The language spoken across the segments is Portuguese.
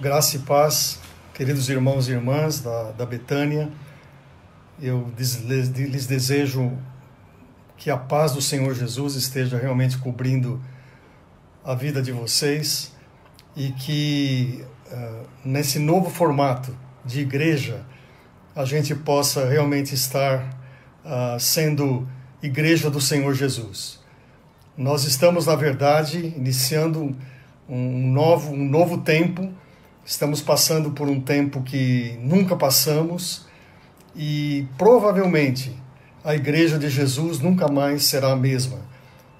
Graça e paz, queridos irmãos e irmãs da, da Betânia. Eu lhes, desejo que a paz do Senhor Jesus esteja realmente cobrindo a vida de vocês e que uh, nesse novo formato de igreja a gente possa realmente estar uh, sendo igreja do Senhor Jesus. Nós estamos, na verdade, iniciando um novo, um novo tempo Estamos passando por um tempo que nunca passamos e provavelmente a Igreja de Jesus nunca mais será a mesma.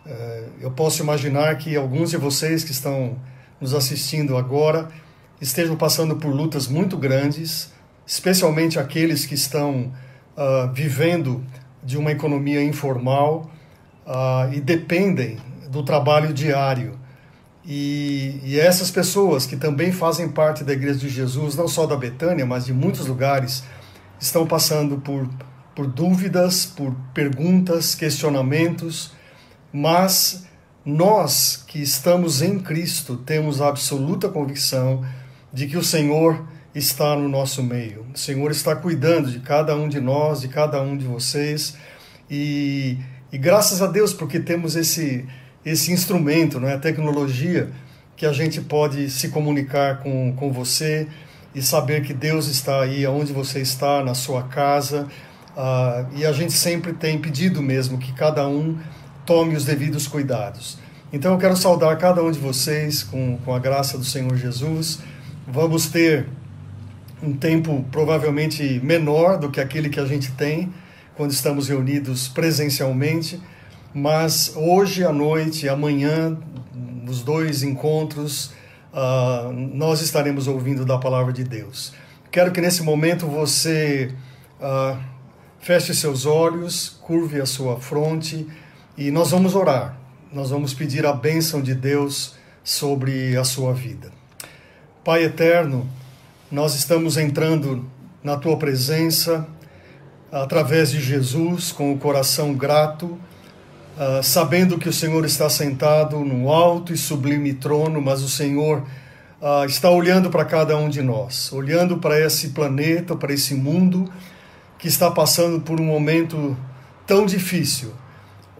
É, eu posso imaginar que alguns de vocês que estão nos assistindo agora estejam passando por lutas muito grandes, especialmente aqueles que estão uh, vivendo de uma economia informal uh, e dependem do trabalho diário. E, e, essas pessoas que também fazem parte da Igreja de Jesus, não só da Betânia, mas de muitos lugares, estão passando por, por dúvidas, por perguntas, questionamentos, mas nós que estamos em Cristo temos a absoluta convicção de que o Senhor está no nosso meio. O Senhor está cuidando de cada um de nós, de cada um de vocês, e, e graças a Deus porque temos esse esse instrumento, né, a tecnologia, que a gente pode se comunicar com, com você e saber que Deus está aí onde você está, na sua casa. Uh, e a gente sempre tem pedido mesmo que cada um tome os devidos cuidados. Então eu quero saudar cada um de vocês com, com a graça do Senhor Jesus. Vamos ter um tempo provavelmente menor do que aquele que a gente tem quando estamos reunidos presencialmente mas hoje à noite, amanhã, nos dois encontros, uh, nós estaremos ouvindo da palavra de Deus. Quero que nesse momento você uh, feche seus olhos, curve a sua fronte e nós vamos orar. Nós vamos pedir a bênção de Deus sobre a sua vida. Pai eterno, nós estamos entrando na tua presença através de Jesus com o coração grato uh, sabendo que o Senhor está sentado no alto e sublime trono, mas o Senhor uh, está olhando para cada um de nós, olhando para esse planeta, para esse mundo que está passando por um momento tão difícil,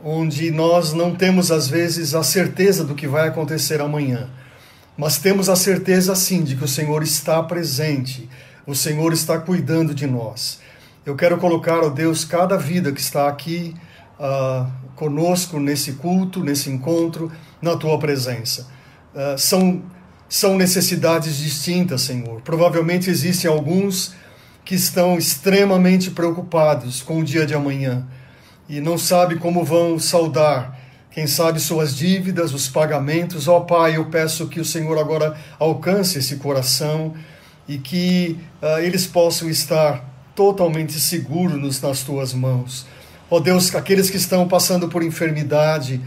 onde nós não temos às vezes a certeza do que vai acontecer amanhã, mas temos a certeza sim de que o Senhor está presente, o Senhor está cuidando de nós. Eu quero colocar, ó Deus, cada vida que está aqui uh, conosco nesse culto, nesse encontro, na tua presença. Uh, são, são necessidades distintas, Senhor. Provavelmente existem alguns que estão extremamente preocupados com o dia de amanhã e não sabem como vão saudar, quem sabe, suas dívidas, os pagamentos. Ó oh, Pai, eu peço que o Senhor agora alcance esse coração e que uh, eles possam estar totalmente seguros nas tuas mãos. Ó oh Deus, aqueles que estão passando por enfermidade,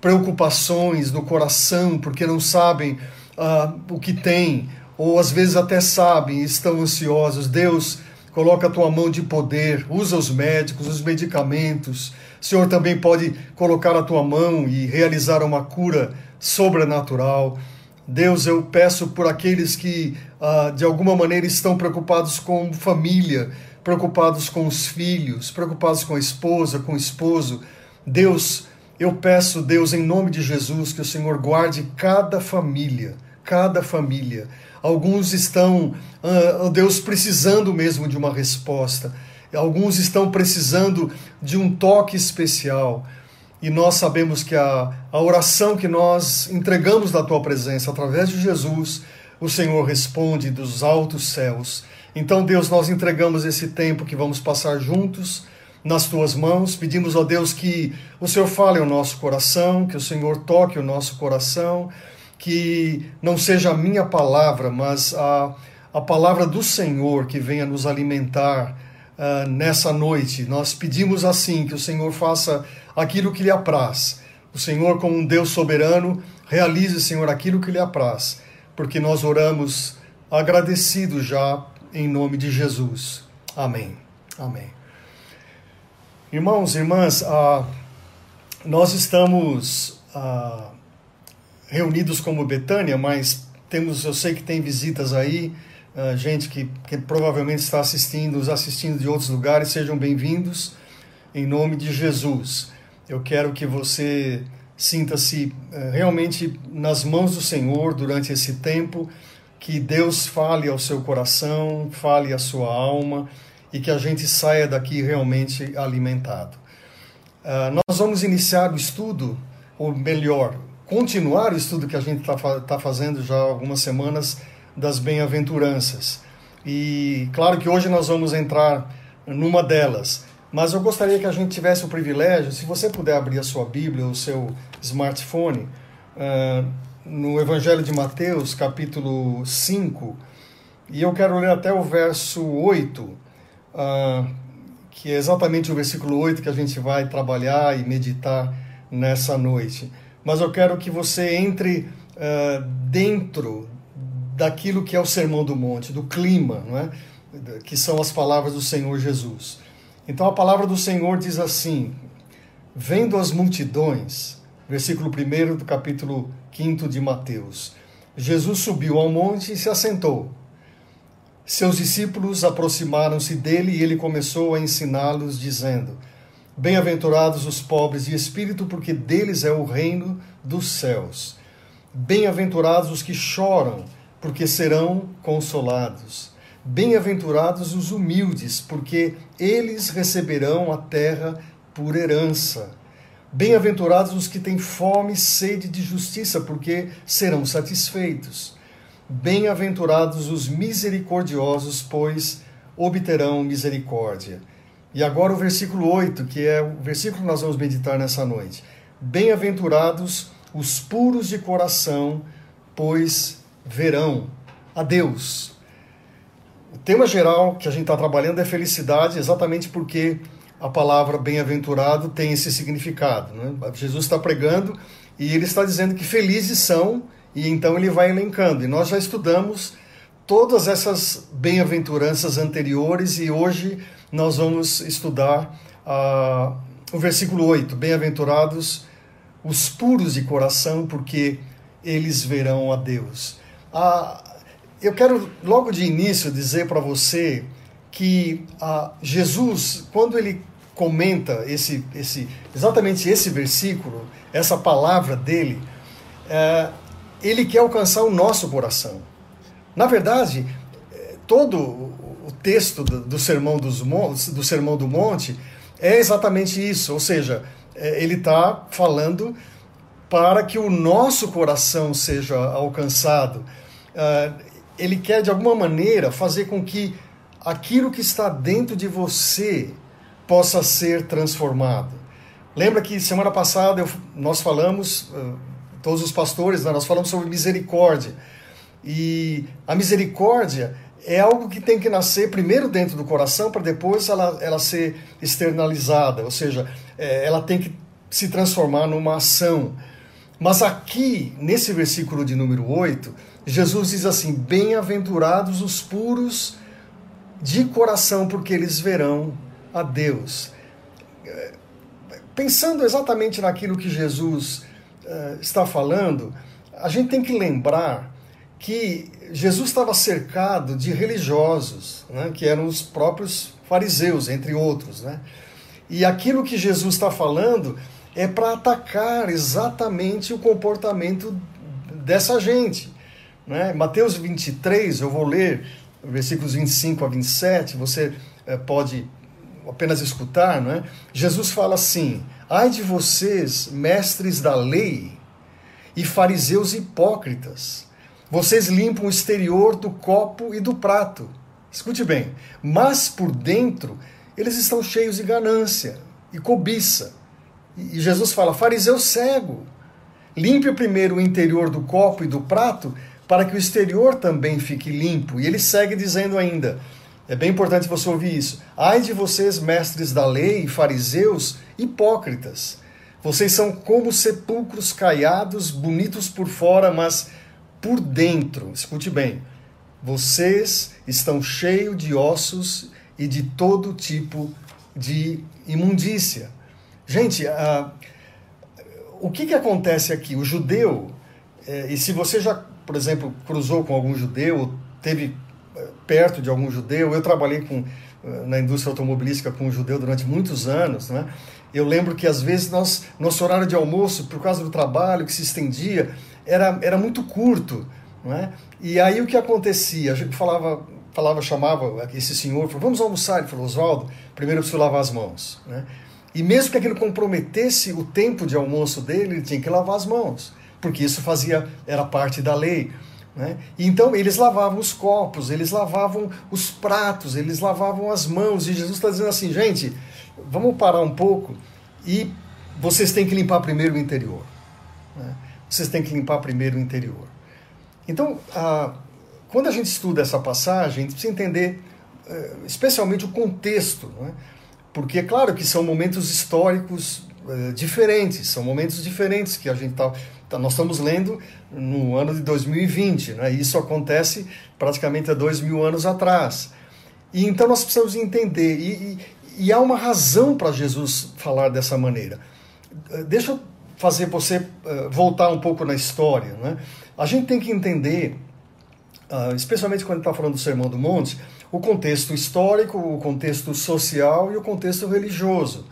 preocupações no coração, porque não sabem uh, o que tem, ou às vezes até sabem estão ansiosos. Deus, coloca a tua mão de poder, usa os médicos, os medicamentos. O Senhor também pode colocar a tua mão e realizar uma cura sobrenatural. Deus, eu peço por aqueles que uh, de alguma maneira estão preocupados com família, preocupados com os filhos, preocupados com a esposa, com o esposo. Deus, eu peço, Deus, em nome de Jesus, que o Senhor guarde cada família, cada família. Alguns estão, uh, Deus, precisando mesmo de uma resposta. Alguns estão precisando de um toque especial. E nós sabemos que a, a oração que nós entregamos na tua presença, através de Jesus, o Senhor responde dos altos céus. Então, Deus, nós entregamos esse tempo que vamos passar juntos nas tuas mãos. Pedimos a Deus que o Senhor fale ao nosso coração, que o Senhor toque o nosso coração, que não seja a minha palavra, mas a, a palavra do Senhor que venha nos alimentar uh, nessa noite. Nós pedimos assim que o Senhor faça aquilo que lhe apraz. O Senhor, como um Deus soberano, realize, Senhor, aquilo que lhe apraz, porque nós oramos agradecidos já em nome de Jesus. Amém. Amém. Irmãos irmãs, ah, nós estamos ah, reunidos como Betânia, mas temos, eu sei que tem visitas aí, uh, gente que, que provavelmente está assistindo, nos assistindo de outros lugares, sejam bem-vindos em nome de Jesus. Eu quero que você sinta-se uh, realmente nas mãos do Senhor durante esse tempo, que Deus fale ao seu coração, fale à sua alma e que a gente saia daqui realmente alimentado. Uh, nós vamos iniciar o estudo, ou melhor, continuar o estudo que a gente está tá fazendo já há algumas semanas das bem-aventuranças. E claro que hoje nós vamos entrar numa delas, mas eu gostaria que a gente tivesse o privilégio, se você puder abrir a sua Bíblia, o seu smartphone, uh, no Evangelho de Mateus, capítulo 5, e eu quero ler até o verso 8, uh, ah, que é exatamente o versículo 8 que a gente vai trabalhar e meditar nessa noite mas eu quero que você entre uh, dentro daquilo que é o Sermão do Monte, do clima, não é? que são as palavras do Senhor Jesus. Então a palavra do Senhor diz assim: Vendo as multidões, versículo 1 do capítulo 5 de Mateus, Jesus subiu ao monte e se assentou. Seus discípulos aproximaram-se dele e ele começou a ensiná-los, dizendo: Bem-aventurados os pobres de espírito, porque deles é o reino dos céus. Bem-aventurados os que choram, porque serão consolados. Bem-aventurados os humildes, porque eles receberão a terra por herança. Bem-aventurados os que têm fome e sede de justiça, porque serão satisfeitos. Bem-aventurados os misericordiosos, pois obterão misericórdia. E agora o versículo 8, que é o versículo que nós vamos meditar nessa noite. Bem-aventurados os puros de coração, pois verão a Deus. O tema geral que a gente está trabalhando é felicidade, exatamente porque a palavra bem-aventurado tem esse significado. Né? Jesus está pregando e ele está dizendo que felizes são, e então ele vai elencando. E nós já estudamos todas essas bem-aventuranças anteriores e hoje nós vamos estudar uh, o versículo 8: Bem-aventurados os puros de coração, porque eles verão a Deus. Uh, eu quero logo de início dizer para você que uh, Jesus, quando ele comenta esse, esse, exatamente esse versículo, essa palavra dele, uh, ele quer alcançar o nosso coração. Na verdade, eh, todo o texto do, do, sermão dos do Sermão do Monte é exatamente isso, ou seja, é, ele está falando para que o nosso coração seja alcançado. Uh, ele quer, de alguma maneira, fazer com que aquilo que está dentro de você possa ser transformado. Lembra que semana passada eu, nós falamos, uh, todos os pastores, né, nós falamos sobre misericórdia. E a misericórdia é algo que tem que nascer primeiro dentro do coração para depois ela, ela ser externalizada, ou seja, é, ela tem que se transformar numa ação. Mas aqui, nesse versículo de número 8, Jesus diz assim: Bem-aventurados os puros de coração, porque eles verão a Deus. Pensando exatamente naquilo que Jesus uh, está falando, a gente tem que lembrar que Jesus estava cercado de religiosos, né, que eram os próprios fariseus, entre outros. Né? E aquilo que Jesus está falando é para atacar exatamente o comportamento dessa gente. Né? Mateus 23, eu vou ler versículos 25 a 27, você é, pode apenas escutar. Né? Jesus fala assim: Ai de vocês, mestres da lei e fariseus hipócritas vocês limpam o exterior do copo e do prato. Escute bem, mas por dentro eles estão cheios de ganância e cobiça. E Jesus fala: fariseu cego, limpe primeiro o interior do copo e do prato para que o exterior também fique limpo. E ele segue dizendo ainda: é bem importante você ouvir isso. Ai de vocês, mestres da lei fariseus hipócritas. Vocês são como sepulcros caiados, bonitos por fora, mas por dentro, escute bem, vocês estão cheios de ossos e de todo tipo de imundícia. Gente, uh, o que, que acontece aqui? O judeu, eh, e se você já por exemplo, cruzou com algum judeu, teve perto de algum judeu. Eu trabalhei com, eh, na indústria automobilística com um judeu durante muitos anos, né? Eu lembro que às vezes nós, nosso horário de almoço, por causa do trabalho que se estendia, era, era muito curto. Não é? E aí o que acontecia? A gente falava, falava chamava esse senhor, falou, vamos almoçar. Ele falou, Oswaldo, primeiro eu preciso lavar as mãos. Né? E mesmo que aquilo comprometesse o tempo de almoço dele, ele tinha que lavar as mãos, porque isso fazia, era parte da lei. Né? Então eles lavavam os copos, eles lavavam os pratos, eles lavavam as mãos. E Jesus está dizendo assim, gente, vamos parar um pouco e vocês têm que limpar primeiro o interior. Né? Vocês têm que limpar primeiro o interior. Então, a, quando a gente estuda essa passagem, a gente precisa entender eh, especialmente o contexto, né? porque é claro que são momentos históricos eh, diferentes, são momentos diferentes que a gente está. Tá, nós estamos lendo no ano de 2020, né? isso acontece praticamente há dois mil anos atrás. E então nós precisamos entender, e, e, e há uma razão para Jesus falar dessa maneira. Eh, deixa eu fazer você uh, voltar um pouco na história. Né? A gente tem que entender, uh, especialmente quando está falando do Sermão do Monte, o contexto histórico, o contexto social e o contexto religioso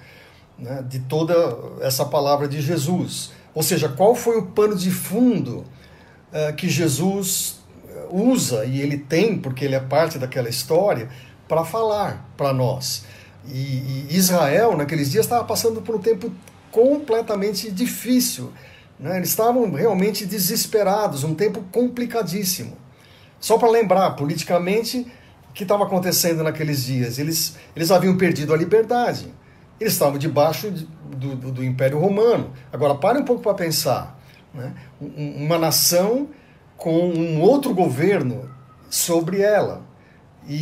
né, de toda essa palavra de Jesus. Ou seja, qual foi o pano de fundo uh, que Jesus usa e ele tem, porque ele é parte daquela história, para falar para nós. E, e, Israel, naqueles dias, estava passando por um tempo completamente difícil. Né? Eles estavam realmente desesperados, um tempo complicadíssimo. Só para lembrar, politicamente, o que estava acontecendo naqueles dias? Eles, eles haviam perdido a liberdade. Eles estavam debaixo do, do, do Império Romano. Agora, pare um pouco para pensar. Né? Uma nação com um outro governo sobre ela. E,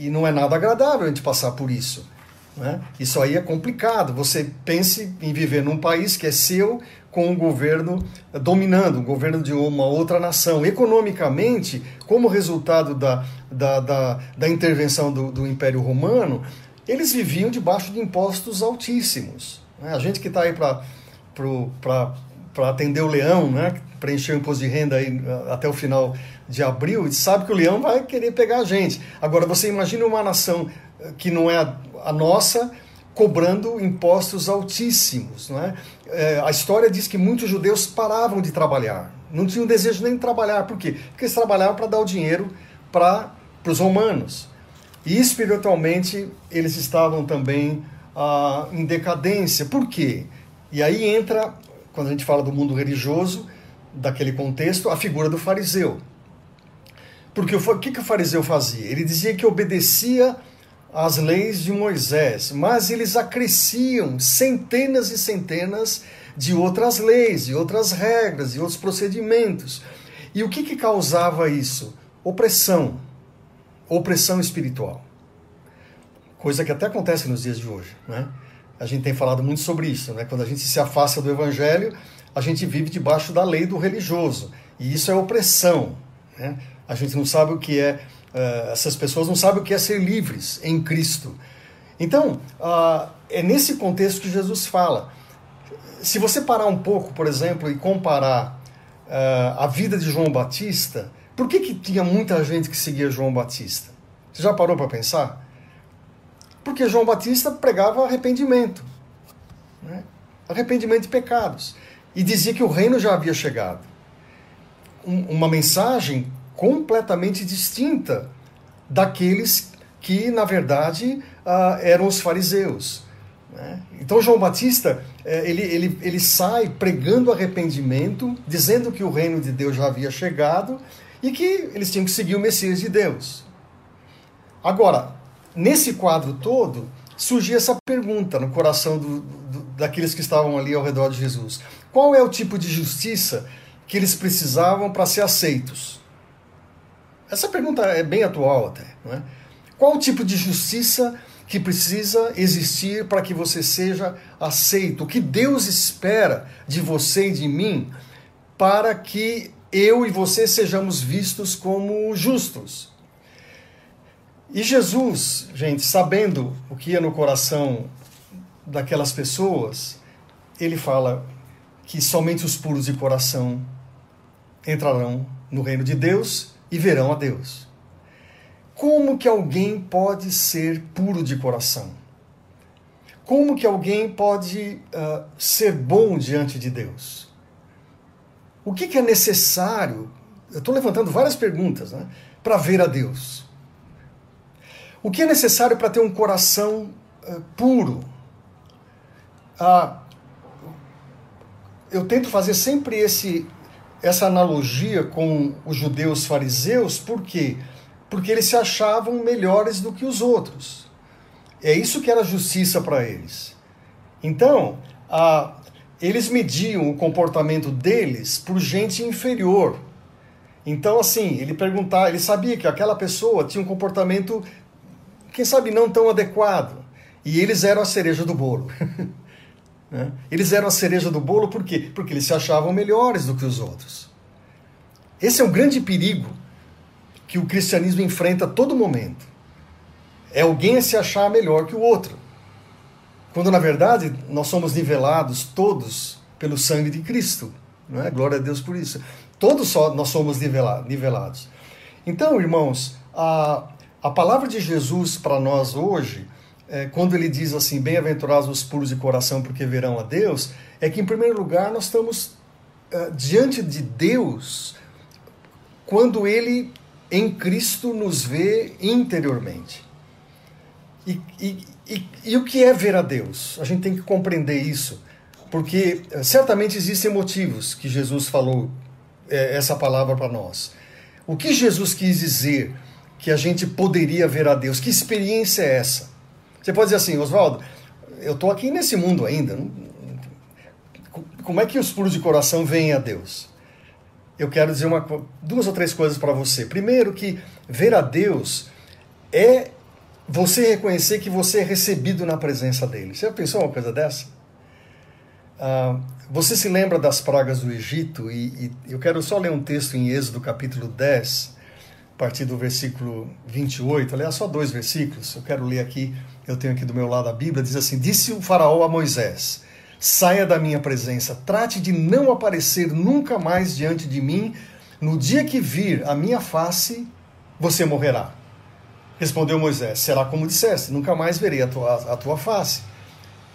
e, e não é nada agradável a gente passar por isso. Né? Isso aí é complicado. Você pense em viver num país que é seu, com um governo dominando, um governo de uma outra nação. Economicamente, como resultado da, da, da, da intervenção do, do, Império Romano, eles viviam debaixo de impostos altíssimos. Né? A gente que está aí para atender o leão, né? preencher o imposto de renda aí até o final de abril, sabe que o leão vai querer pegar a gente. Agora, você imagina uma nação uh, que não é a nossa, cobrando impostos altíssimos. Não é? é? a história diz que muitos judeus paravam de trabalhar, não tinham desejo nem de trabalhar. Por quê? Porque eles trabalhavam para dar o dinheiro para os romanos. E espiritualmente eles estavam também ah, em decadência. Por quê? E aí entra, quando a gente fala do mundo religioso, daquele contexto, a figura do fariseu. Porque o que, que o fariseu fazia? Ele dizia que obedecia as leis de Moisés, mas eles acresciam centenas e centenas de outras leis, de outras regras, de outros procedimentos. E o que, que causava isso? Opressão, opressão espiritual. Coisa que até acontece nos dias de hoje. Né? A gente tem falado muito sobre isso. Né? Quando a gente se afasta do evangelho, a gente vive debaixo da lei do religioso. E isso é opressão. Né? A gente não sabe o que é Uh, essas pessoas não sabem o que é ser livres em Cristo. Então, uh, é nesse contexto que Jesus fala. Se você parar um pouco, por exemplo, e comparar uh, a vida de João Batista, por que, que tinha muita gente que seguia João Batista? Você já parou para pensar? Porque João Batista pregava arrependimento né? arrependimento de pecados e dizia que o reino já havia chegado. Um, uma mensagem completamente distinta daqueles que, na verdade, uh, eram os fariseus. Né? Então, João Batista eh, ele, ele, ele sai pregando arrependimento, dizendo que o reino de Deus já havia chegado e que eles tinham que seguir o Messias de Deus. Agora, nesse quadro todo, surgia essa pergunta no coração do, do, daqueles que estavam ali ao redor de Jesus: qual é o tipo de justiça que eles precisavam para ser aceitos? Essa pergunta é bem atual até. Não é? Qual o tipo de justiça que precisa existir para que você seja aceito? O que Deus espera de você e de mim para que eu e você sejamos vistos como justos? E Jesus, gente, sabendo o que ia no coração daquelas pessoas, ele fala que somente os puros de coração entrarão no reino de Deus e verão a Deus. Como que alguém pode ser puro de coração? Como que alguém pode uh, ser bom diante de Deus? O que, que é necessário? Eu estou levantando várias perguntas né, para ver a Deus. O que é necessário para ter um coração uh, puro? Uh, eu tento fazer sempre esse, essa analogia com os judeus fariseus, por quê? Porque eles se achavam melhores do que os outros. É isso que era justiça para eles. Então, a, eles mediam o comportamento deles por gente inferior. Então, assim, ele perguntava, ele sabia que aquela pessoa tinha um comportamento, quem sabe, não tão adequado. E eles eram a cereja do bolo. Né? Eles eram a cereja do bolo por quê? Porque eles se achavam melhores do que os outros. Esse é um grande perigo que o cristianismo enfrenta a todo momento. É alguém se achar melhor que o outro. Quando na verdade nós somos nivelados todos pelo sangue de Cristo. Não é? Glória a Deus por isso. Todos só nós somos nivelados. Então, irmãos, a, a palavra de Jesus para nós hoje é, quando ele diz assim, bem-aventurados os puros de coração, porque verão a Deus, é que, em primeiro lugar, nós estamos uh, diante de Deus quando ele, em Cristo, nos vê interiormente. E, e, e, e o que é ver a Deus? A gente tem que compreender isso, porque uh, certamente existem motivos que Jesus falou uh, essa palavra para nós. O que Jesus quis dizer que a gente poderia ver a Deus? Que experiência é essa? Você pode dizer assim, Oswaldo, eu estou aqui nesse mundo ainda. Como é que os puros de coração veem a Deus? Eu quero dizer uma, duas ou três coisas para você. Primeiro, que ver a Deus é você reconhecer que você é recebido na presença dele. Você já pensou uma coisa dessa? Ah, você se lembra das pragas do Egito? E, e eu quero só ler um texto em Êxodo capítulo 10, a partir do versículo 28. Aliás, só dois versículos. Eu quero ler aqui eu tenho aqui do meu lado a Bíblia, diz assim: Disse o Faraó a Moisés: Saia da minha presença, trate de não aparecer nunca mais diante de mim. No dia que vir a minha face, você morrerá. Respondeu Moisés: Será como disseste, nunca mais verei a tua, a tua face.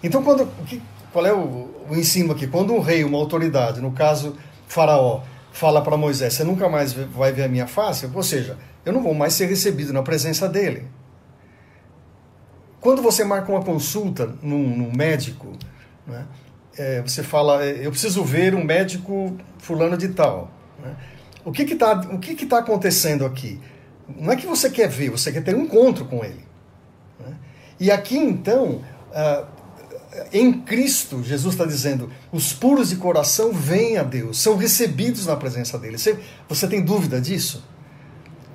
Então, quando, qual é o, o ensino aqui? Quando um rei, uma autoridade, no caso Faraó, fala para Moisés: Você nunca mais vai ver a minha face, ou seja, eu não vou mais ser recebido na presença dele. Quando você marca uma consulta num, num médico, né, é, você fala, é, eu preciso ver um médico fulano de tal. Né? O que está que, tá, que tá acontecendo aqui? Não é que você quer ver, você quer ter um encontro com ele. Né? E aqui então, uh, em Cristo, Jesus está dizendo, os puros de coração vêm a Deus, são recebidos na presença dele. Você, você tem dúvida disso?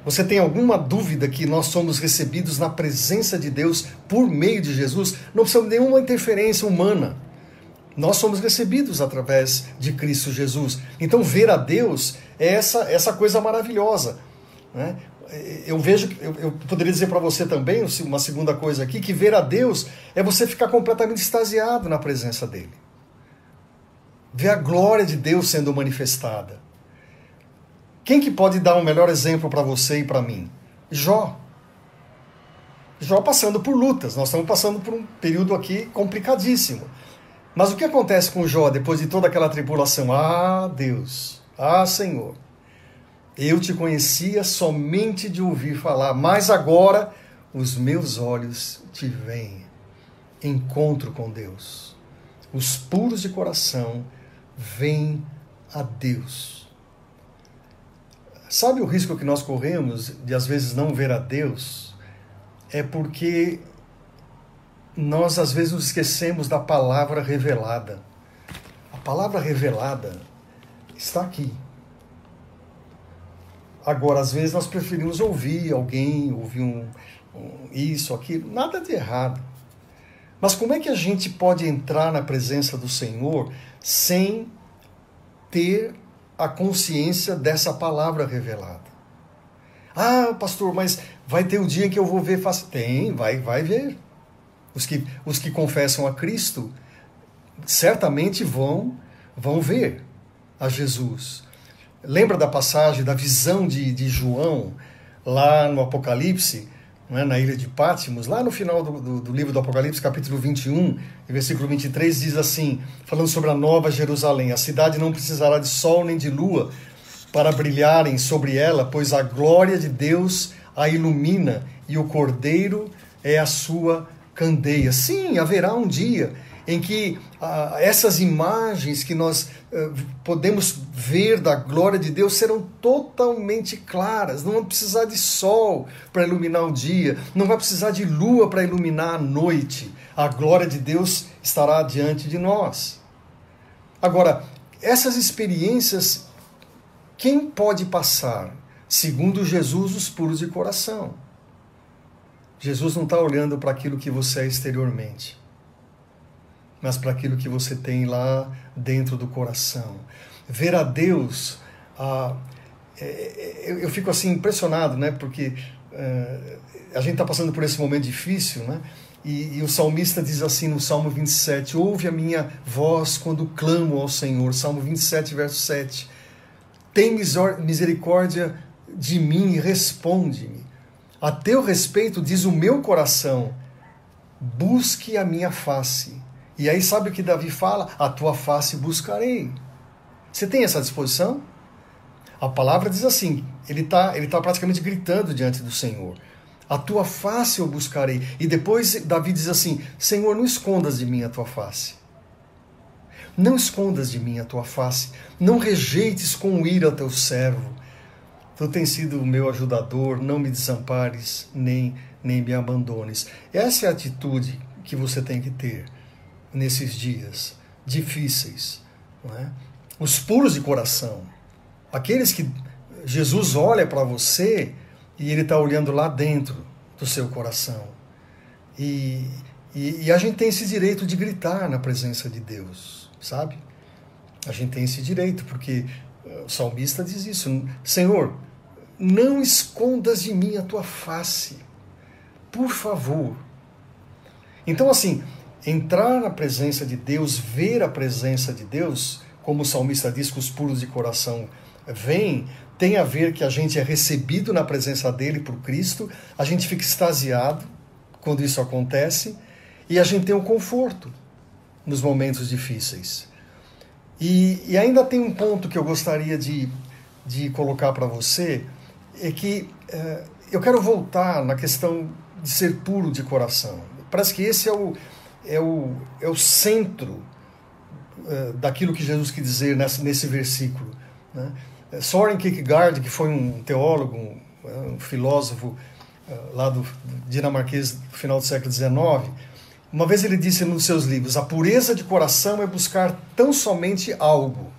Você tem alguma dúvida que nós somos recebidos na presença de Deus por meio de Jesus? Não precisamos de nenhuma interferência humana. Nós somos recebidos através de Cristo Jesus. Então, ver a Deus é essa, essa coisa maravilhosa. Né? Eu vejo, eu, eu poderia dizer para você também, uma segunda coisa aqui, que ver a Deus é você ficar completamente extasiado na presença dele. Ver a glória de Deus sendo manifestada. Quem que pode dar um melhor exemplo para você e para mim? Jó. Jó passando por lutas. Nós estamos passando por um período aqui complicadíssimo. Mas o que acontece com Jó depois de toda aquela tribulação? Ah, Deus, ah, Senhor, eu te conhecia somente de ouvir falar, mas agora os meus olhos te veem. Encontro com Deus. Os puros de coração vêm a Deus. Sabe o risco que nós corremos de às vezes não ver a Deus? É porque nós às vezes nos esquecemos da palavra revelada. A palavra revelada está aqui. Agora, às vezes nós preferimos ouvir alguém, ouvir um, um, isso, aquilo, nada de errado. Mas como é que a gente pode entrar na presença do Senhor sem ter a consciência dessa palavra revelada. Ah, pastor, mas vai ter o dia em que eu vou ver face. Tem, vai, vai ver. Os que, os que confessam a Cristo certamente vão, vão ver a Jesus. Lembra da passagem, da visão de, de João lá no Apocalipse, né, na ilha de Pátimos, lá no final do, do, do, livro do Apocalipse, capítulo 21, versículo 23, diz assim, falando sobre a nova Jerusalém: A cidade não precisará de sol nem de lua para brilharem sobre ela, pois a glória de Deus a ilumina e o cordeiro é a sua candeia. Sim, haverá um dia em que ah, essas imagens que nós ah, podemos ver da glória de Deus serão totalmente claras. Não vai precisar de sol para iluminar o dia, não vai precisar de lua para iluminar a noite. A glória de Deus estará diante de nós. Agora, essas experiências, quem pode passar? Segundo Jesus, os puros de coração. Jesus não está olhando para aquilo que você é exteriormente mas para aquilo que você tem lá dentro do coração. Ver a Deus, ah, é, eu, eu, fico assim impressionado, né? Porque é, a gente está passando por esse momento difícil, né? E, e, o salmista diz assim no Salmo 27: Ouve a minha voz quando clamo ao Senhor. Salmo 27, verso 7. Tem misericórdia de mim e responde-me. A teu respeito diz o meu coração: busque a minha face. E aí, sabe o que Davi fala? A tua face buscarei. Você tem essa disposição? A palavra diz assim: ele está ele tá praticamente gritando diante do Senhor. A tua face eu buscarei. E depois Davi diz assim: Senhor, não escondas de mim a tua face. Não escondas de mim a tua face. Não rejeites com ira teu servo. Tu tens sido o meu ajudador, não me desampares, nem, nem me abandones. Essa é a atitude que você tem que ter nesses dias difíceis. É? Os puros de coração, aqueles que Jesus olha para você e ele está olhando lá dentro do seu coração. E, e, e, a gente tem esse direito de gritar na presença de Deus, sabe? A gente tem esse direito, porque eh, o salmista diz isso: Senhor, não escondas de mim a tua face, por favor. Então, assim, entrar na presença de Deus, ver a presença de Deus, como o salmista diz que os puros de coração vêm, tem a ver que a gente é recebido na presença dele por Cristo, a gente fica extasiado quando isso acontece e a gente tem um conforto nos momentos difíceis. E, e ainda tem um ponto que eu gostaria de, de colocar para você, é que é, eu quero voltar na questão de ser puro de coração. Parece que esse é o, é o, é o centro uh, daquilo que Jesus quis dizer nesse, nesse versículo. Né? Soren Kierkegaard, que foi um teólogo, um, um filósofo uh, lá do dinamarquês do final do século XIX, uma vez ele disse nos seus livros: a pureza de coração é buscar tão somente algo.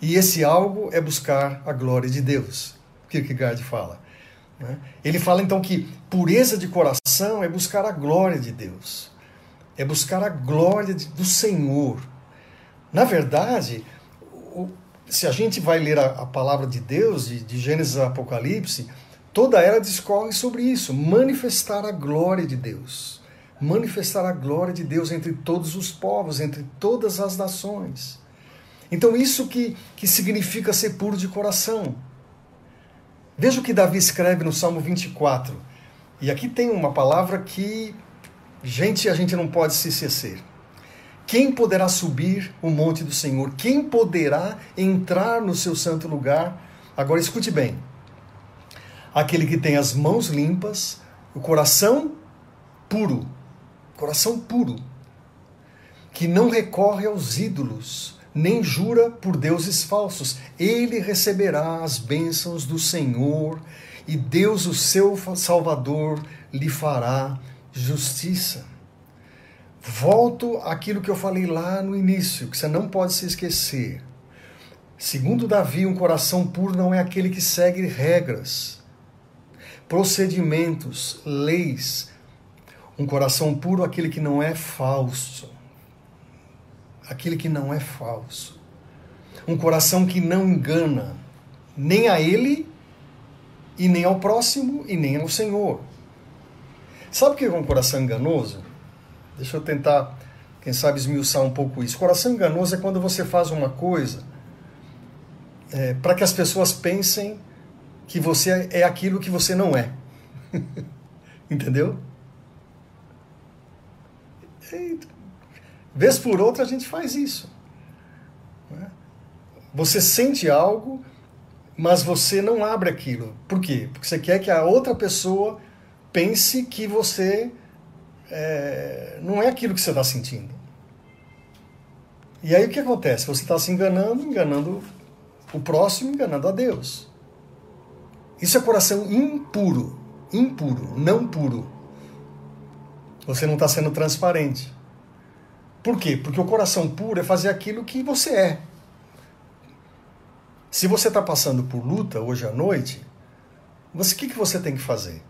E esse algo é buscar a glória de Deus. Kierkegaard fala. Né? Ele fala então que pureza de coração é buscar a glória de Deus é buscar a glória do Senhor. Na verdade, se a gente vai ler a, palavra de Deus, de, Gênesis a Apocalipse, toda ela discorre sobre isso, manifestar a glória de Deus. Manifestar a glória de Deus entre todos os povos, entre todas as nações. Então, isso que, que significa ser puro de coração. Veja o que Davi escreve no Salmo 24. E aqui tem uma palavra que Gente, a gente não pode se esquecer. Quem poderá subir o monte do Senhor? Quem poderá entrar no seu santo lugar? Agora escute bem. Aquele que tem as mãos limpas, o coração puro, coração puro, que não recorre aos ídolos, nem jura por deuses falsos. Ele receberá as bênçãos do Senhor e Deus, o seu Salvador, lhe fará justiça. Volto àquilo que eu falei lá no início, que você não pode se esquecer. Segundo Davi, um coração puro não é aquele que segue regras, procedimentos, leis. Um coração puro é aquele que não é falso. Aquele que não é falso. Um coração que não engana nem a ele, e nem ao próximo, e nem ao Senhor. Sabe o que é um coração enganoso? Deixa eu tentar, quem sabe, esmiuçar um pouco isso. Coração enganoso é quando você faz uma coisa é, para que as pessoas pensem que você é aquilo que você não é. Entendeu? E, vez por outra a gente faz isso. Né? Você sente algo, mas você não abre aquilo. Por quê? Porque você quer que a outra pessoa pense que você é, não é aquilo que você está sentindo. E aí o que acontece? Você está se enganando, enganando o próximo, enganando a Deus. Isso é coração impuro. Impuro, não puro. Você não está sendo transparente. Por quê? Porque o coração puro é fazer aquilo que você é. Se você está passando por luta hoje à noite, o que, que você tem que fazer?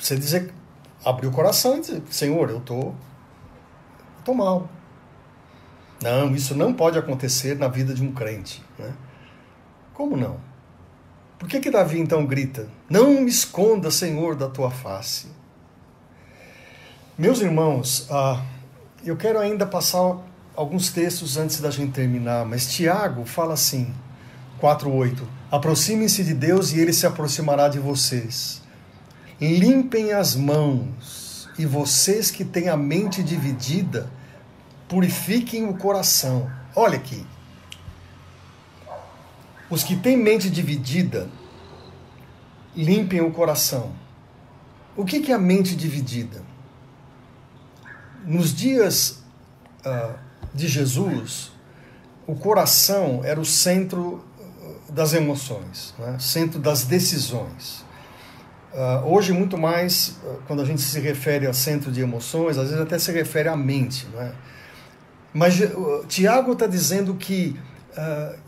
Você dizer, abrir o coração e dizer, Senhor, eu tô, tô mal. Não, isso não pode acontecer na vida de um crente. Né? Como não? Por que, que Davi então grita: Não me esconda, Senhor, da tua face? Meus irmãos, ah, eu quero ainda passar alguns textos antes da gente terminar, mas Tiago fala assim, 4:8. Aproximem-se de Deus e ele se aproximará de vocês. Limpem as mãos, e vocês que têm a mente dividida, purifiquem o coração. Olha aqui. Os que têm mente dividida, limpem o coração. O que é a mente dividida? Nos dias uh, de Jesus, o coração era o centro ah, das emoções, né? centro das decisões. Uh, hoje, muito mais, uh, quando a gente se refere a centro de emoções, às vezes até se refere à mente. Não é? Mas uh, Tiago está dizendo que,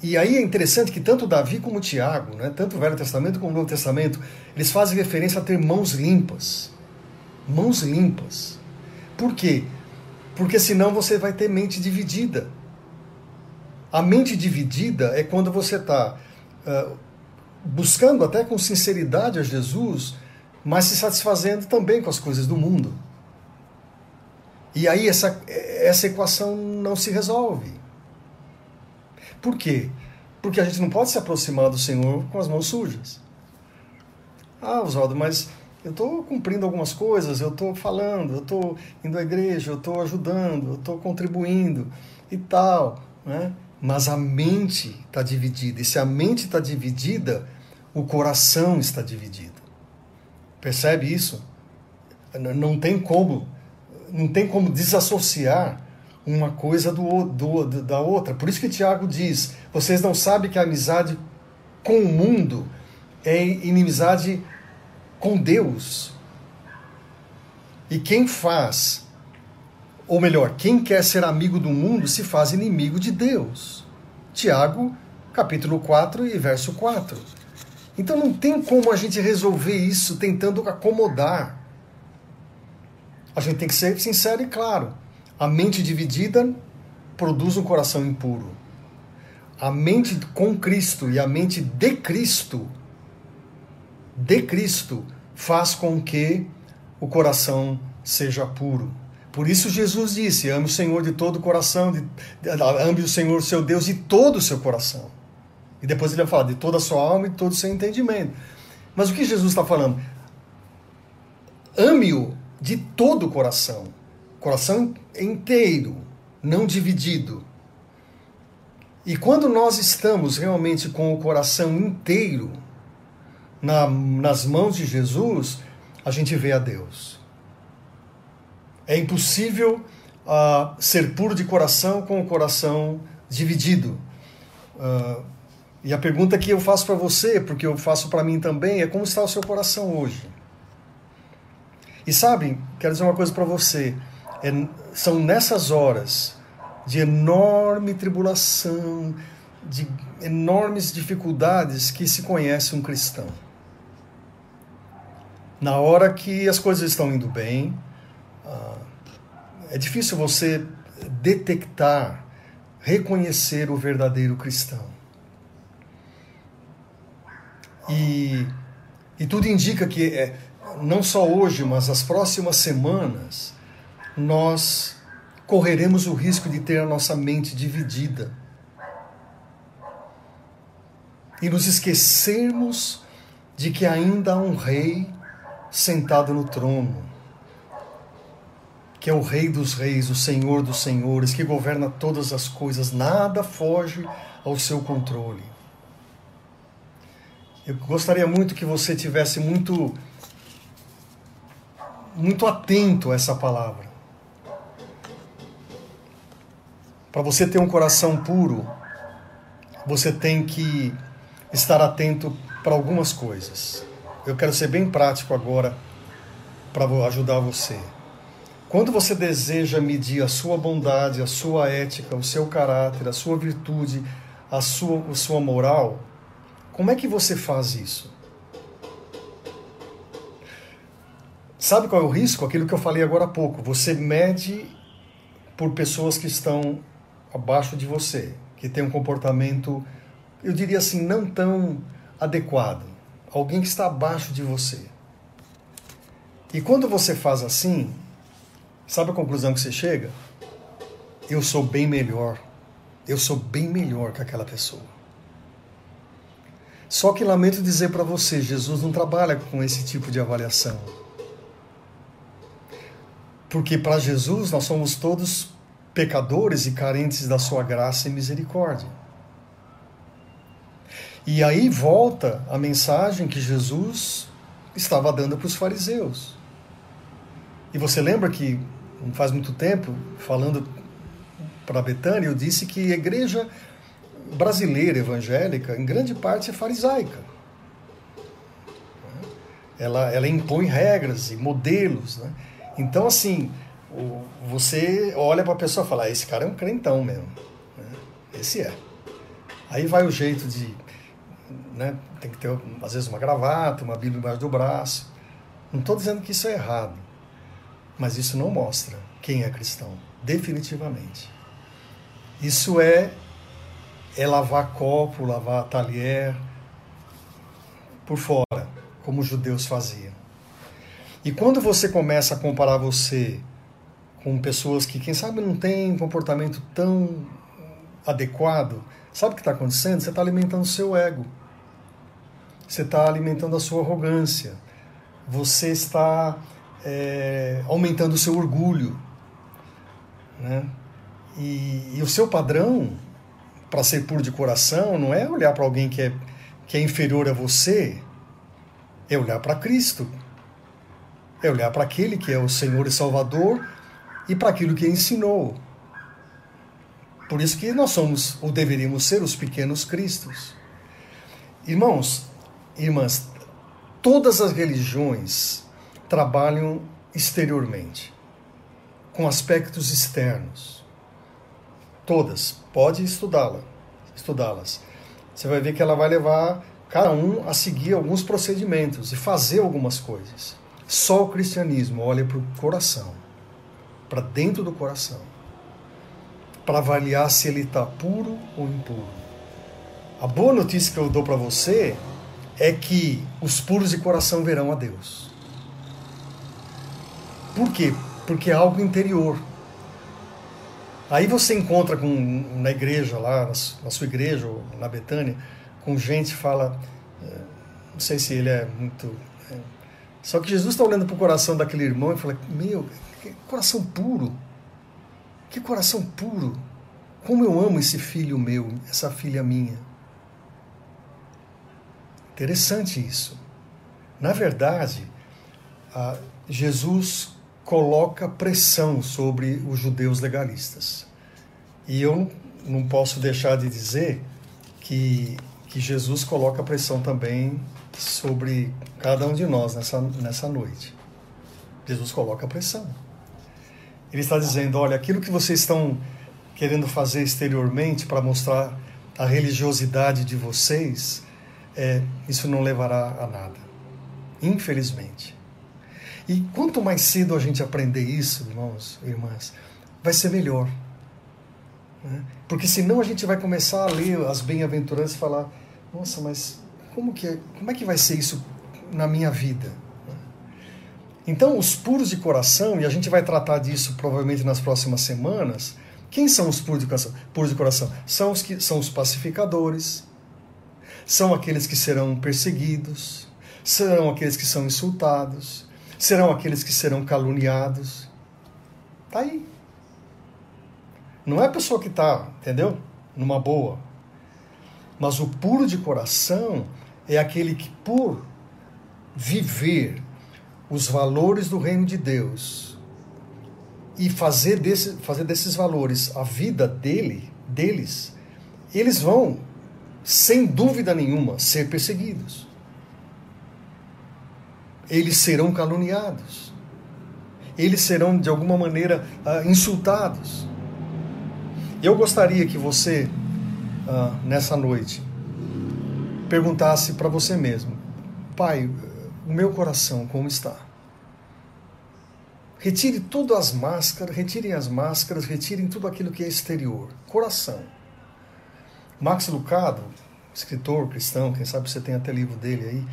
e aí é interessante que tanto Davi como Tiago, né, tanto o Velho Testamento como o Novo Testamento, eles fazem referência a ter mãos limpas. Mãos limpas. Por quê? Porque senão você vai ter mente dividida. A mente dividida é quando você está buscando até com sinceridade a Jesus, mas se satisfazendo também com as coisas do mundo. E aí essa, essa equação não se resolve. Por quê? Porque a gente não pode se aproximar do Senhor com as mãos sujas. Ah, Oswaldo, mas eu estou cumprindo algumas coisas, eu estou falando, eu estou indo à igreja, eu estou ajudando, eu estou contribuindo e tal. Né? Mas a mente está dividida. E se a mente está dividida, o coração está dividido. Percebe isso? Não tem como não tem como desassociar uma coisa do, do, da outra. Por isso que Tiago diz: vocês não sabem que a amizade com o mundo é inimizade com Deus. E quem faz, ou melhor, quem quer ser amigo do mundo se faz inimigo de Deus. Tiago, capítulo 4 e verso 4. Então não tem como a gente resolver isso tentando acomodar a gente tem que ser sincero e claro. A mente dividida produz um coração impuro. A mente com Cristo e a mente de Cristo, de Cristo, faz com que o coração seja puro. Por isso Jesus disse: ame o Senhor de todo o coração, de, ame o Senhor seu Deus de todo o seu coração. E depois ele vai falar de toda a sua alma e de todo o seu entendimento. Mas o que Jesus está falando? Ame-o de todo o coração, coração inteiro, não dividido. E quando nós estamos realmente com o coração inteiro na, nas mãos de Jesus, a gente vê a Deus. É impossível uh, ser puro de coração com o coração dividido. Uh, e a pergunta que eu faço para você, porque eu faço para mim também, é como está o seu coração hoje? E sabem, quero dizer uma coisa para você: é, são nessas horas de enorme tribulação, de enormes dificuldades que se conhece um cristão. Na hora que as coisas estão indo bem, é difícil você detectar, reconhecer o verdadeiro cristão. E, e tudo indica que é, não só hoje, mas as próximas semanas, nós correremos o risco de ter a nossa mente dividida. e nos esquecermos de que ainda há um rei sentado no trono, que é o Rei dos Reis, o Senhor dos Senhores, que governa todas as coisas, nada foge ao seu controle. Eu gostaria muito que você tivesse muito muito atento a essa palavra. Para você ter um coração puro, você tem que estar atento para algumas coisas. Eu quero ser bem prático agora para ajudar você. Quando você deseja medir a sua bondade, a sua ética, o seu caráter, a sua virtude, a sua, a sua moral, como é que você faz isso? Sabe qual é o risco? Aquilo que eu falei agora há pouco. Você mede por pessoas que estão abaixo de você, que têm um comportamento, eu diria assim, não tão adequado. Alguém que está abaixo de você. E quando você faz assim, sabe a conclusão que você chega? Eu sou bem melhor. Eu sou bem melhor que aquela pessoa. Só que lamento dizer para você, Jesus não trabalha com esse tipo de avaliação. Porque para Jesus nós somos todos pecadores e carentes da sua graça e misericórdia. E aí volta a mensagem que Jesus estava dando para os fariseus. E você lembra que não faz muito tempo, falando para Betânia, eu disse que a igreja brasileira evangélica, em grande parte, é farisaica. Ela, ela impõe regras e modelos. Né? Então, assim, você olha para a pessoa e fala: ah, esse cara é um crentão mesmo. Né? Esse é. Aí vai o jeito de. Né? Tem que ter, às vezes, uma gravata, uma Bíblia embaixo do braço. Não estou dizendo que isso é errado, mas isso não mostra quem é cristão, definitivamente. Isso é, é lavar copo, lavar talher por fora, como os judeus faziam. E quando você começa a comparar você com pessoas que, quem sabe, não têm um comportamento tão adequado, sabe o que está acontecendo? Você está alimentando o seu ego. Você está alimentando a sua arrogância. Você está é, aumentando o seu orgulho. Né? E, e o seu padrão, para ser puro de coração, não é olhar para alguém que é, que é inferior a você, é olhar para Cristo. É olhar para aquele que é o Senhor e Salvador e para aquilo que ensinou. Por isso que nós somos, ou deveríamos ser, os pequenos cristos. Irmãos, irmãs, todas as religiões trabalham exteriormente, com aspectos externos. Todas. Pode estudá-la, estudá-las. Você vai ver que ela vai levar cada um a seguir alguns procedimentos e fazer algumas coisas. Só o cristianismo olha para o coração para dentro do coração, para avaliar se ele está puro ou impuro. A boa notícia que eu dou para você é que os puros de coração verão a Deus. Por quê? Porque é algo interior. Aí você encontra com, na igreja lá, na sua igreja ou na Betânia, com gente que fala, eh, não sei se ele é muito. É, só que Jesus está olhando para o coração daquele irmão e fala: Meu, que coração puro. Que coração puro. Como eu amo esse filho meu, essa filha minha. Interessante isso. Na verdade, Jesus coloca pressão sobre os judeus legalistas. E eu não posso deixar de dizer que, que Jesus coloca pressão também sobre cada um de nós nessa, nessa noite. Jesus coloca pressão. Ele está dizendo: olha, aquilo que vocês estão querendo fazer exteriormente para mostrar a religiosidade de vocês, é, isso não levará a nada. Infelizmente. E quanto mais cedo a gente aprender isso, irmãos e irmãs, vai ser melhor. Né? Porque senão a gente vai começar a ler as bem-aventuranças e falar: nossa, mas como que, é, como é que vai ser isso na minha vida? Então, os puros de coração, e a gente vai tratar disso provavelmente nas próximas semanas, quem são os puros de coração? Puros de coração? São os que são os pacificadores, são aqueles que serão perseguidos, serão aqueles que são insultados, serão aqueles que serão caluniados. Tá aí. Não é a pessoa que está, entendeu? Numa boa. Mas o puro de coração é aquele que, por viver os valores do reino de Deus e fazer, desse, fazer desses valores a vida dele, deles, eles vão, sem dúvida nenhuma, ser perseguidos. Eles serão caluniados. Eles serão, de alguma maneira, uh, insultados. Eu gostaria que você, uh, nessa noite, perguntasse para você mesmo: Pai, o meu coração como está? Retire todas as máscaras, retirem as máscaras, retirem tudo aquilo que é exterior. Coração. Max Lucado, escritor cristão, quem sabe você tem até livro dele aí,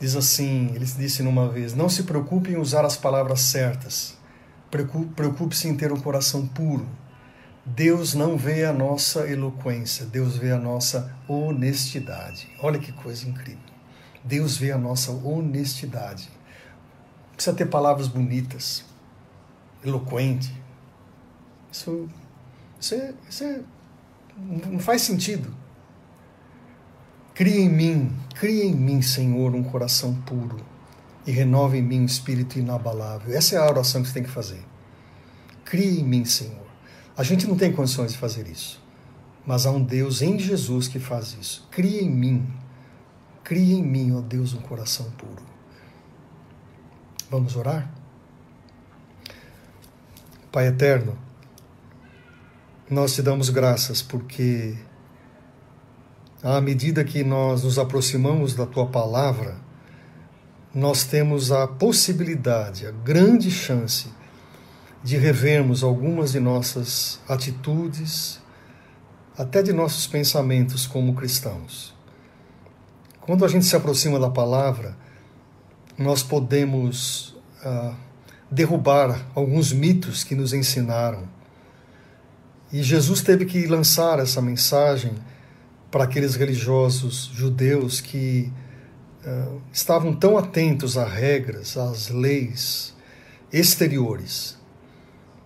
diz assim, ele disse numa vez, não se preocupe em usar as palavras certas, preocupe-se em ter um coração puro. Deus não vê a nossa eloquência, Deus vê a nossa honestidade. Olha que coisa incrível. Deus vê a nossa honestidade. Precisa ter palavras bonitas, eloquente. Isso, isso, é, isso é, não faz sentido. Cria em mim, cria em mim, Senhor, um coração puro e renova em mim um espírito inabalável. Essa é a oração que você tem que fazer. Cria em mim, Senhor. A gente não tem condições de fazer isso, mas há um Deus em Jesus que faz isso. Cria em mim, cria em mim, ó Deus, um coração puro. Vamos orar? Pai eterno, nós te damos graças porque, à medida que nós nos aproximamos da tua palavra, nós temos a possibilidade, a grande chance de revermos algumas de nossas atitudes, até de nossos pensamentos como cristãos. Quando a gente se aproxima da palavra, nós podemos. Uh, derrubar alguns mitos que nos ensinaram. E Jesus teve que lançar essa mensagem para aqueles religiosos judeus que uh, estavam tão atentos a regras, às leis exteriores,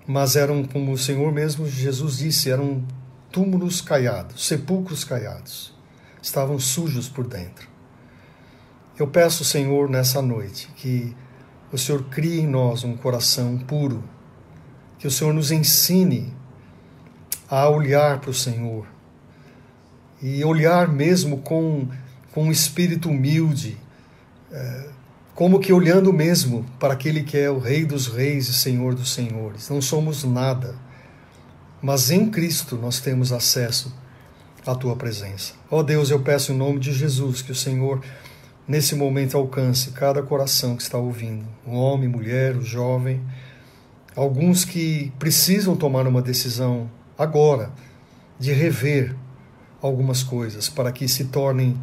mas eram, como o Senhor mesmo Jesus disse, eram túmulos caiados, sepulcros caiados, estavam sujos por dentro. Eu peço, Senhor, nessa noite, que o Senhor crie em nós um coração puro, que o Senhor nos ensine a olhar para o Senhor e olhar mesmo com, com um espírito humilde, é, como que olhando mesmo para aquele que é o Rei dos Reis e Senhor dos Senhores. Não somos nada, mas em Cristo nós temos acesso à tua presença. Ó oh Deus, eu peço em nome de Jesus que o Senhor nesse momento alcance cada coração que está ouvindo, um homem, mulher, um jovem, alguns que precisam tomar uma decisão agora de rever algumas coisas para que se tornem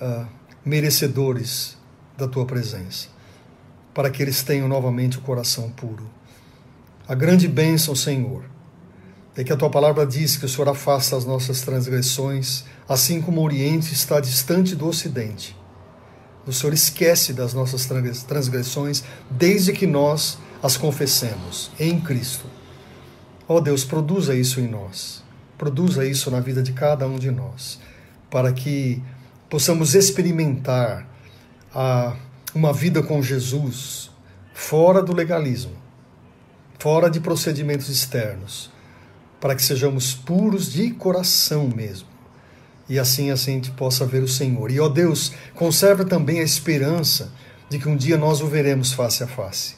uh, merecedores da tua presença, para que eles tenham novamente o coração puro. A grande bênção, Senhor, é que a tua palavra diz que o Senhor afasta as nossas transgressões, assim como o Oriente está distante do Ocidente. O Senhor esquece das nossas transgressões desde que nós as confessemos em Cristo. Ó oh Deus, produza isso em nós. Produza isso na vida de cada um de nós, para que possamos experimentar a, uma vida com Jesus fora do legalismo, fora de procedimentos externos, para que sejamos puros de coração mesmo e assim, assim a gente possa ver o Senhor. E, ó Deus, conserva também a esperança de que um dia nós o veremos face a face.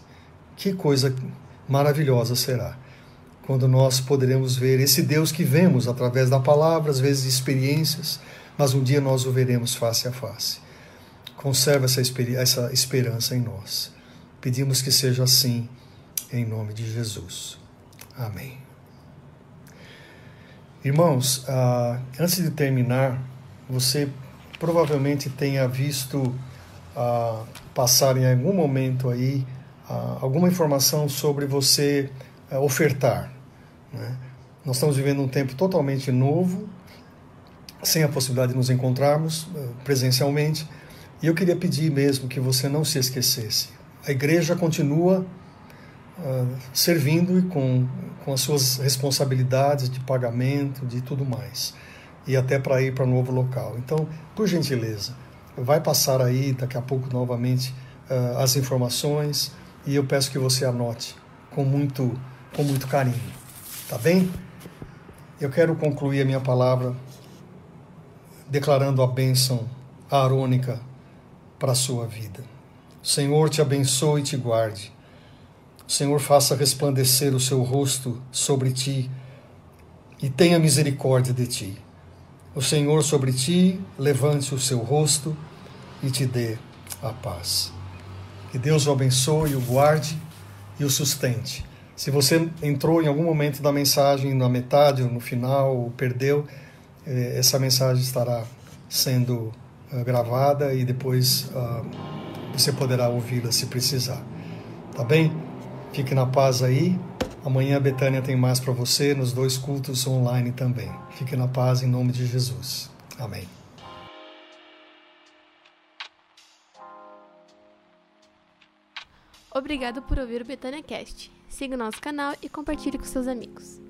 Que coisa maravilhosa será quando nós poderemos ver esse Deus que vemos através da palavra, às vezes experiências, mas um dia nós o veremos face a face. Conserva essa, essa esperança em nós. Pedimos que seja assim, em nome de Jesus. Amém. Irmãos, ah, antes de terminar, você provavelmente tenha visto ah, passar em algum momento aí ah, alguma informação sobre você ofertar. Né? Nós estamos vivendo um tempo totalmente novo sem a possibilidade de nos encontrarmos uh, presencialmente. E eu queria pedir mesmo que você não se esquecesse. A igreja continua uh, servindo e com, com as suas responsabilidades de pagamento, de tudo mais. E até para ir para novo local. Então, por gentileza, vai passar aí daqui a pouco novamente uh, as informações e eu peço que você anote com muito, com muito carinho. Tá bem? Eu quero concluir a minha palavra declarando a bênção arônica para a sua vida. O Senhor te abençoe e te guarde. O Senhor faça resplandecer o seu rosto sobre ti e tenha misericórdia de ti. O Senhor sobre ti levante o seu rosto e te dê a paz. Que Deus o abençoe, o guarde e o sustente. Se você entrou em algum momento da mensagem na metade ou no final ou perdeu, eh, essa mensagem estará sendo eh, gravada e depois uh, você poderá ouvi-la se precisar. Tá bem? Fique na paz aí. Amanhã a Betânia tem mais para você nos dois cultos online também. Fique na paz em nome de Jesus. Amém. Obrigado por ouvir o Betânia Cast. Siga o nosso canal e compartilhe com seus amigos.